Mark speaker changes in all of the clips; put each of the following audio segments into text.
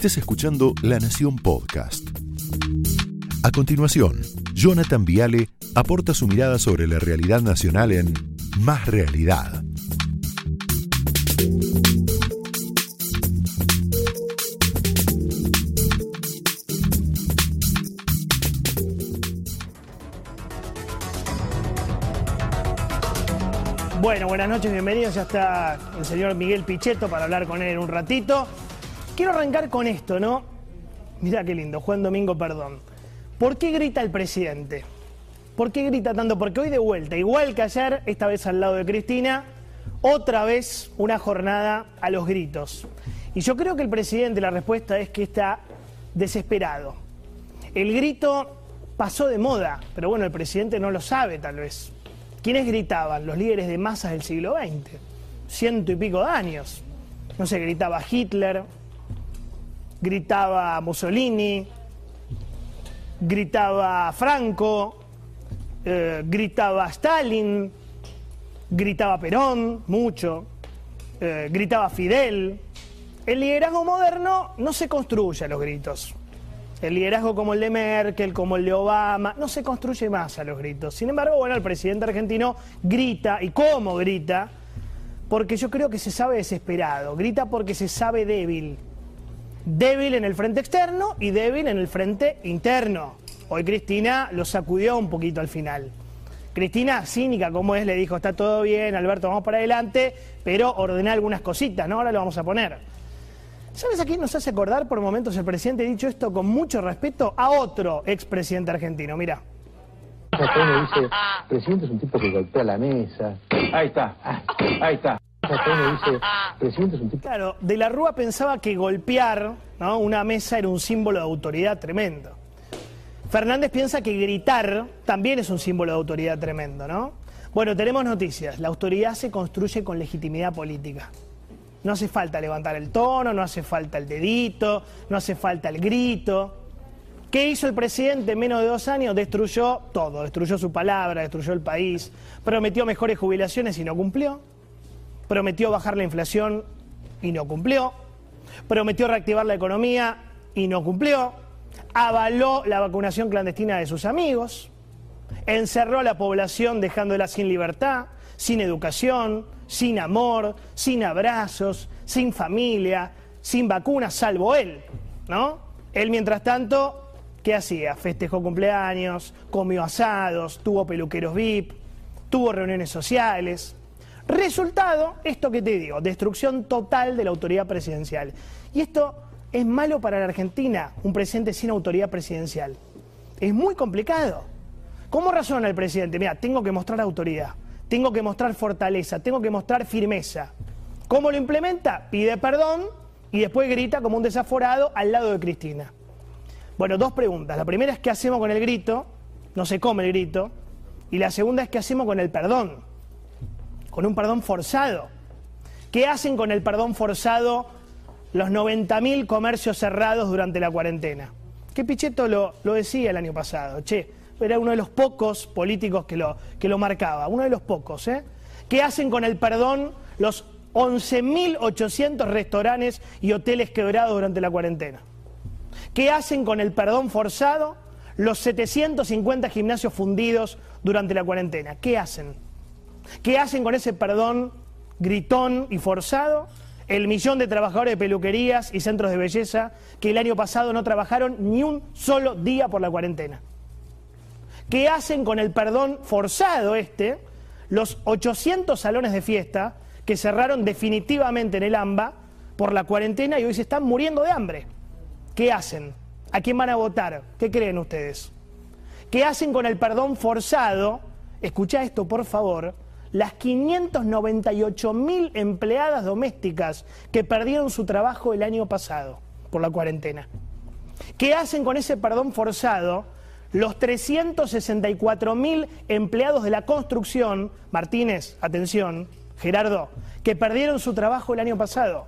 Speaker 1: estés escuchando La Nación Podcast. A continuación, Jonathan Viale aporta su mirada sobre la realidad nacional en Más Realidad.
Speaker 2: Bueno, buenas noches, bienvenidos. Ya está el señor Miguel Pichetto para hablar con él un ratito. Quiero arrancar con esto, ¿no? Mirá qué lindo, Juan Domingo, perdón. ¿Por qué grita el presidente? ¿Por qué grita tanto? Porque hoy de vuelta, igual que ayer, esta vez al lado de Cristina, otra vez una jornada a los gritos. Y yo creo que el presidente, la respuesta es que está desesperado. El grito pasó de moda, pero bueno, el presidente no lo sabe tal vez. ¿Quiénes gritaban? Los líderes de masas del siglo XX, ciento y pico de años. No sé, gritaba Hitler, gritaba Mussolini, gritaba Franco, eh, gritaba Stalin, gritaba Perón, mucho, eh, gritaba Fidel. El liderazgo moderno no se construye a los gritos. El liderazgo como el de Merkel, como el de Obama, no se construye más a los gritos. Sin embargo, bueno, el presidente argentino grita, y cómo grita, porque yo creo que se sabe desesperado, grita porque se sabe débil. Débil en el frente externo y débil en el frente interno. Hoy Cristina lo sacudió un poquito al final. Cristina, cínica como es, le dijo, está todo bien, Alberto, vamos para adelante, pero ordená algunas cositas, ¿no? Ahora lo vamos a poner. ¿Sabes a quién nos hace acordar por momentos el presidente, dicho esto con mucho respeto, a otro expresidente argentino? Mira.
Speaker 3: dice, presidente es un tipo que golpea la mesa. Ahí está, ahí está. Dice, presidente es un tipo...
Speaker 2: Claro, de la Rúa pensaba que golpear ¿no? una mesa era un símbolo de autoridad tremendo. Fernández piensa que gritar también es un símbolo de autoridad tremendo, ¿no? Bueno, tenemos noticias. La autoridad se construye con legitimidad política. No hace falta levantar el tono, no hace falta el dedito, no hace falta el grito. ¿Qué hizo el presidente en menos de dos años? Destruyó todo, destruyó su palabra, destruyó el país, prometió mejores jubilaciones y no cumplió, prometió bajar la inflación y no cumplió, prometió reactivar la economía y no cumplió, avaló la vacunación clandestina de sus amigos, encerró a la población dejándola sin libertad, sin educación, sin amor, sin abrazos, sin familia, sin vacunas, salvo él, ¿no? Él, mientras tanto, ¿qué hacía? Festejó cumpleaños, comió asados, tuvo peluqueros VIP, tuvo reuniones sociales. Resultado, esto que te digo, destrucción total de la autoridad presidencial. Y esto es malo para la Argentina, un presidente sin autoridad presidencial. Es muy complicado. ¿Cómo razona el presidente? Mira, tengo que mostrar autoridad tengo que mostrar fortaleza, tengo que mostrar firmeza. ¿Cómo lo implementa? Pide perdón y después grita como un desaforado al lado de Cristina. Bueno, dos preguntas. La primera es qué hacemos con el grito, no se come el grito, y la segunda es qué hacemos con el perdón, con un perdón forzado. ¿Qué hacen con el perdón forzado los 90.000 comercios cerrados durante la cuarentena? ¿Qué Pichetto lo, lo decía el año pasado, che, era uno de los pocos políticos que lo, que lo marcaba, uno de los pocos, ¿eh? ¿Qué hacen con el perdón los 11.800 restaurantes y hoteles quebrados durante la cuarentena? ¿Qué hacen con el perdón forzado los 750 gimnasios fundidos durante la cuarentena? ¿Qué hacen? ¿Qué hacen con ese perdón gritón y forzado? El millón de trabajadores de peluquerías y centros de belleza que el año pasado no trabajaron ni un solo día por la cuarentena. ¿Qué hacen con el perdón forzado este los 800 salones de fiesta que cerraron definitivamente en el AMBA por la cuarentena y hoy se están muriendo de hambre? ¿Qué hacen? ¿A quién van a votar? ¿Qué creen ustedes? ¿Qué hacen con el perdón forzado? Escucha esto, por favor. Las 598 mil empleadas domésticas que perdieron su trabajo el año pasado por la cuarentena. ¿Qué hacen con ese perdón forzado los 364 mil empleados de la construcción, Martínez, atención, Gerardo, que perdieron su trabajo el año pasado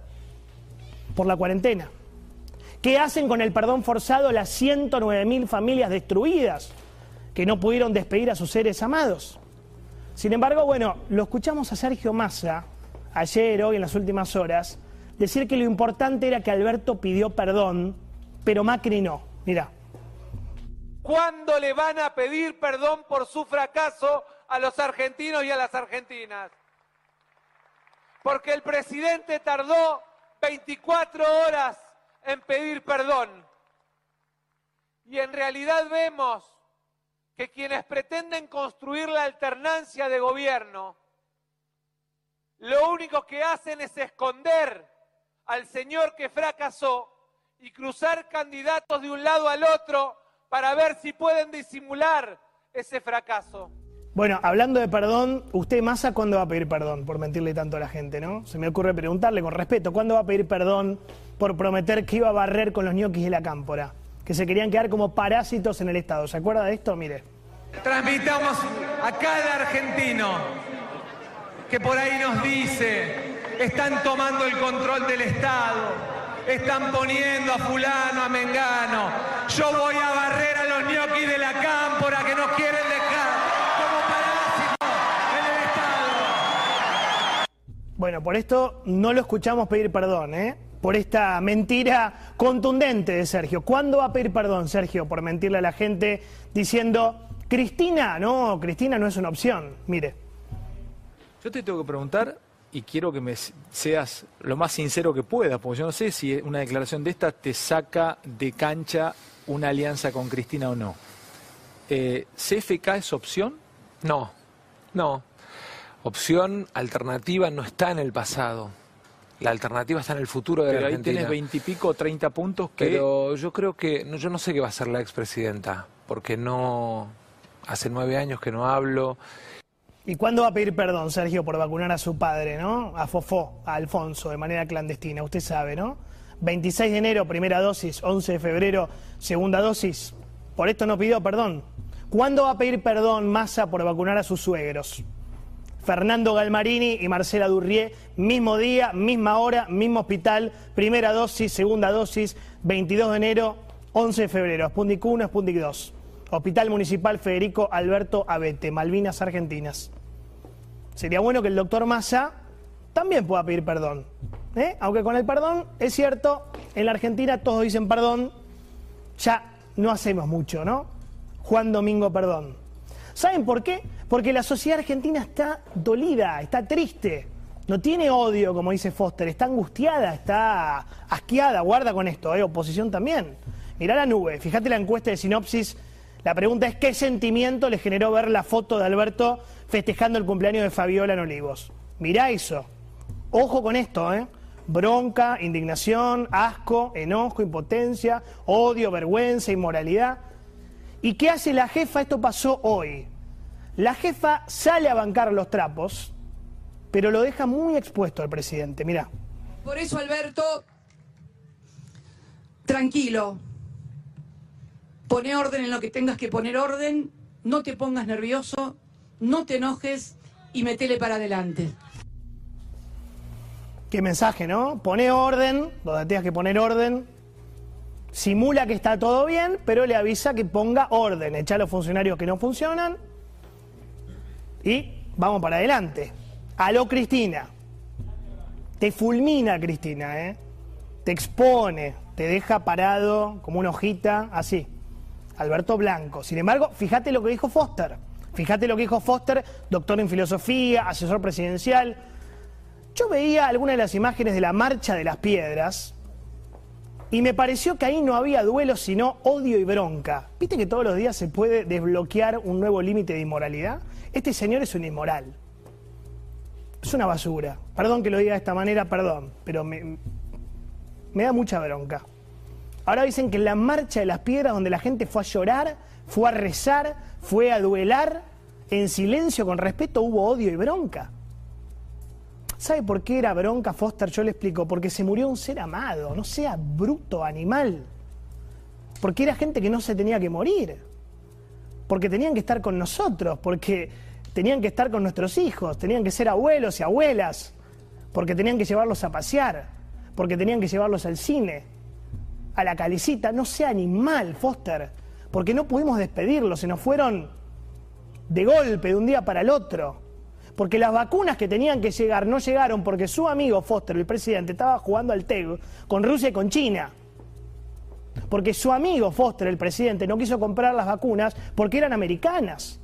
Speaker 2: por la cuarentena. ¿Qué hacen con el perdón forzado las 109 mil familias destruidas que no pudieron despedir a sus seres amados? Sin embargo, bueno, lo escuchamos a Sergio Massa ayer, hoy, en las últimas horas, decir que lo importante era que Alberto pidió perdón, pero Macri no. Mira.
Speaker 4: ¿Cuándo le van a pedir perdón por su fracaso a los argentinos y a las argentinas? Porque el presidente tardó 24 horas en pedir perdón. Y en realidad vemos que quienes pretenden construir la alternancia de gobierno, lo único que hacen es esconder al señor que fracasó y cruzar candidatos de un lado al otro para ver si pueden disimular ese fracaso.
Speaker 2: Bueno, hablando de perdón, usted Massa, ¿cuándo va a pedir perdón por mentirle tanto a la gente, no? Se me ocurre preguntarle con respeto, ¿cuándo va a pedir perdón por prometer que iba a barrer con los ñoquis de la cámpora? Que se querían quedar como parásitos en el Estado. ¿Se acuerda de esto? Mire.
Speaker 4: Transmitamos a cada argentino que por ahí nos dice, están tomando el control del Estado, están poniendo a fulano, a Mengano. Yo voy a barrer a los ñoquis de la cámpora que nos quieren dejar como parásitos en el Estado.
Speaker 2: Bueno, por esto no lo escuchamos pedir perdón, ¿eh? Por esta mentira contundente de Sergio. ¿Cuándo va a pedir perdón, Sergio, por mentirle a la gente diciendo, Cristina, no, Cristina no es una opción? Mire.
Speaker 5: Yo te tengo que preguntar y quiero que me seas lo más sincero que puedas, porque yo no sé si una declaración de esta te saca de cancha una alianza con Cristina o no. Eh, ¿CFK es opción?
Speaker 6: No, no. Opción alternativa no está en el pasado. La alternativa está en el futuro de
Speaker 5: Pero
Speaker 6: la
Speaker 5: ahí
Speaker 6: Argentina.
Speaker 5: tenés veintipico, treinta puntos que...
Speaker 6: Pero yo creo que, no, yo no sé qué va a hacer la expresidenta, porque no, hace nueve años que no hablo.
Speaker 2: ¿Y cuándo va a pedir perdón, Sergio, por vacunar a su padre, ¿no? A Fofó, a Alfonso, de manera clandestina, usted sabe, ¿no? 26 de enero, primera dosis, 11 de febrero, segunda dosis. Por esto no pidió perdón. ¿Cuándo va a pedir perdón Massa por vacunar a sus suegros? Fernando Galmarini y Marcela Durrié, mismo día, misma hora, mismo hospital, primera dosis, segunda dosis, 22 de enero, 11 de febrero, Sputnik 1, Sputnik 2. Hospital Municipal Federico Alberto Abete, Malvinas Argentinas. Sería bueno que el doctor Massa también pueda pedir perdón. ¿eh? Aunque con el perdón, es cierto, en la Argentina todos dicen perdón, ya no hacemos mucho, ¿no? Juan Domingo Perdón. ¿Saben por qué? Porque la sociedad argentina está dolida, está triste. No tiene odio, como dice Foster, está angustiada, está asqueada. Guarda con esto, ¿eh? oposición también. Mirá la nube, fíjate la encuesta de sinopsis. La pregunta es: ¿qué sentimiento le generó ver la foto de Alberto festejando el cumpleaños de Fabiola en Olivos? Mirá eso. Ojo con esto, ¿eh? Bronca, indignación, asco, enojo, impotencia, odio, vergüenza, inmoralidad. ¿Y qué hace la jefa? Esto pasó hoy. La jefa sale a bancar los trapos, pero lo deja muy expuesto al presidente. Mirá.
Speaker 7: Por eso, Alberto, tranquilo. Pone orden en lo que tengas que poner orden, no te pongas nervioso, no te enojes y metele para adelante.
Speaker 2: Qué mensaje, ¿no? Pone orden, donde tengas que poner orden. Simula que está todo bien, pero le avisa que ponga orden. Echa a los funcionarios que no funcionan y vamos para adelante. Aló, Cristina. Te fulmina, Cristina, ¿eh? Te expone, te deja parado como una hojita, así. Alberto Blanco. Sin embargo, fíjate lo que dijo Foster. Fíjate lo que dijo Foster, doctor en filosofía, asesor presidencial. Yo veía algunas de las imágenes de la marcha de las piedras y me pareció que ahí no había duelo, sino odio y bronca. ¿Viste que todos los días se puede desbloquear un nuevo límite de inmoralidad? Este señor es un inmoral. Es una basura. Perdón que lo diga de esta manera, perdón, pero me, da mucha bronca. Ahora dicen que en la marcha de las piedras, donde la gente fue a llorar, fue a rezar, fue a duelar, en silencio, con respeto, hubo odio y bronca. ¿Sabe por qué era bronca Foster? Yo le explico. Porque se murió un ser amado, no sea bruto, animal. Porque era gente que no se tenía que morir. Porque tenían que estar con nosotros, porque tenían que estar con nuestros hijos, tenían que ser abuelos y abuelas, porque tenían que llevarlos a pasear, porque tenían que llevarlos al cine, a la calicita. No sea animal, Foster, porque no pudimos despedirlos, se nos fueron de golpe, de un día para el otro Porque las vacunas que tenían que llegar no llegaron porque su amigo Foster, el presidente, estaba jugando al TEG con Rusia y con China. Porque su amigo Foster, el presidente, no quiso comprar las vacunas porque eran americanas.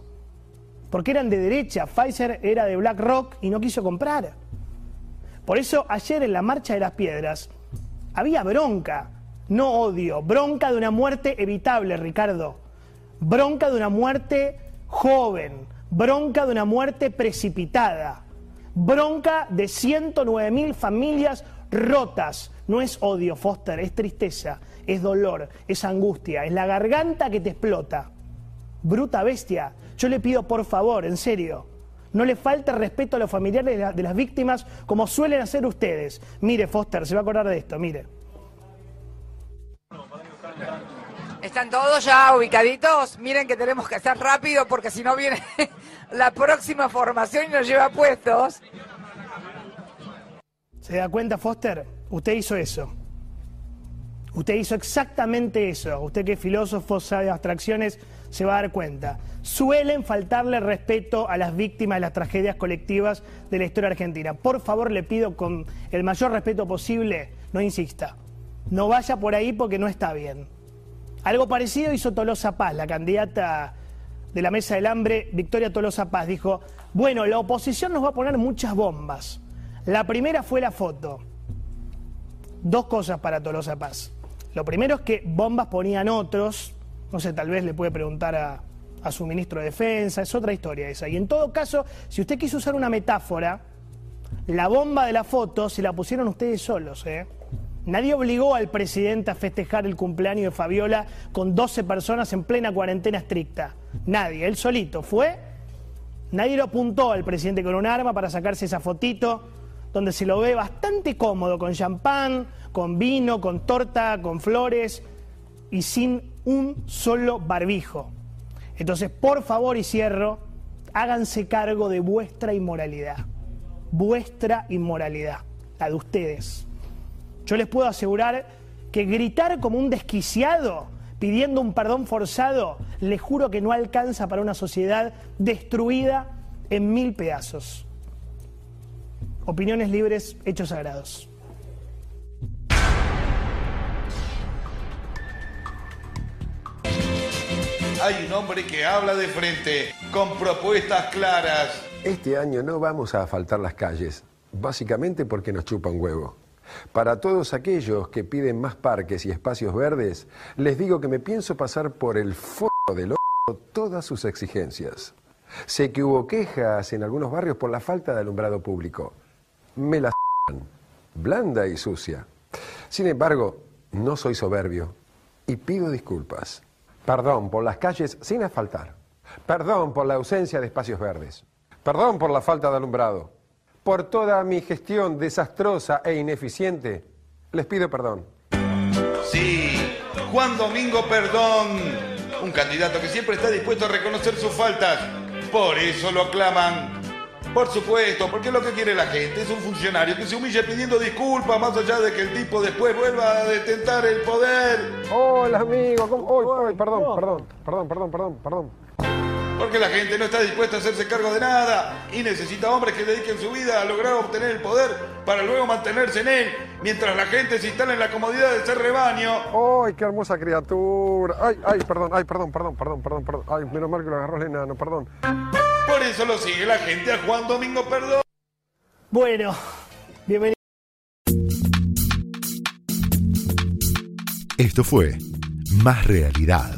Speaker 2: Porque eran de derecha. Pfizer era de BlackRock y no quiso comprar. Por eso ayer en la Marcha de las Piedras había bronca, no odio, bronca de una muerte evitable, Ricardo. Bronca de una muerte joven, bronca de una muerte precipitada, bronca de 109 mil familias rotas. No es odio, Foster, es tristeza, es dolor, es angustia, es la garganta que te explota. Bruta bestia, yo le pido por favor, en serio, no le falte respeto a los familiares de, las víctimas como suelen hacer ustedes. Mire, Foster, se va a acordar de esto, mire.
Speaker 8: ¿Están todos ya ubicaditos? Miren que tenemos que hacer rápido porque si no viene la próxima formación y nos lleva puestos.
Speaker 2: ¿Se da cuenta, Foster? Usted hizo eso. Usted hizo exactamente eso. Usted que es filósofo, sabe abstracciones, se va a dar cuenta. Suelen faltarle respeto a las víctimas de las tragedias colectivas de la historia argentina. Por favor, le pido con el mayor respeto posible, no insista. No vaya por ahí porque no está bien. Algo parecido hizo Tolosa Paz, la candidata de la Mesa del Hambre, Victoria Tolosa Paz, dijo, bueno, la oposición nos va a poner muchas bombas. La primera fue la foto. Dos cosas para Tolosa Paz. Lo primero es que bombas ponían otros, no sé, tal vez le puede preguntar a, a su ministro de Defensa, es otra historia esa. Y en todo caso, si usted quiso usar una metáfora, la bomba de la foto se la pusieron ustedes solos, ¿eh? Nadie obligó al presidente a festejar el cumpleaños de Fabiola con 12 personas en plena cuarentena estricta. Nadie, él solito fue. Nadie lo apuntó al presidente con un arma para sacarse esa fotito, donde se lo ve bastante cómodo, con champán, con vino, con torta, con flores y sin un solo barbijo. Entonces, por favor y cierro, háganse cargo de vuestra inmoralidad. Vuestra inmoralidad, la de ustedes. Yo les puedo asegurar que gritar como un desquiciado pidiendo un perdón forzado, les juro que no alcanza para una sociedad destruida en mil pedazos. Opiniones libres, hechos sagrados.
Speaker 9: Hay un hombre que habla de frente, con propuestas claras.
Speaker 10: Este año no vamos a faltar las calles, básicamente porque nos chupa un huevo. Para todos aquellos que piden más parques y espacios verdes, les digo que me pienso pasar por el fondo del ojo todas sus exigencias. Sé que hubo quejas en algunos barrios por la falta de alumbrado público. Me la blanda y sucia. Sin embargo, no soy soberbio y pido disculpas. Perdón por las calles sin asfaltar. Perdón por la ausencia de espacios verdes. Perdón por la falta de alumbrado por toda mi gestión desastrosa e ineficiente, les pido perdón.
Speaker 9: Sí, Juan Domingo Perdón, un candidato que siempre está dispuesto a reconocer sus faltas. Por eso lo aclaman. Por supuesto, porque lo que quiere la gente es un funcionario que se humille pidiendo disculpas más allá de que el tipo después vuelva a detentar el poder.
Speaker 10: Hola amigo, ¿cómo? perdón, perdón, perdón, perdón, perdón, perdón.
Speaker 9: Porque la gente no está dispuesta a hacerse cargo de nada y necesita hombres que dediquen su vida a lograr obtener el poder para luego mantenerse en él, mientras la gente se instala en la comodidad de ser rebaño.
Speaker 10: ¡Ay, qué hermosa criatura! ¡Ay, ay, perdón, ay, perdón, perdón, perdón, perdón, perdón! ¡Ay, menos mal que lo agarró el enano, perdón!
Speaker 9: Por eso lo sigue la gente a Juan Domingo Perdón.
Speaker 2: Bueno, bienvenido.
Speaker 1: Esto fue Más Realidad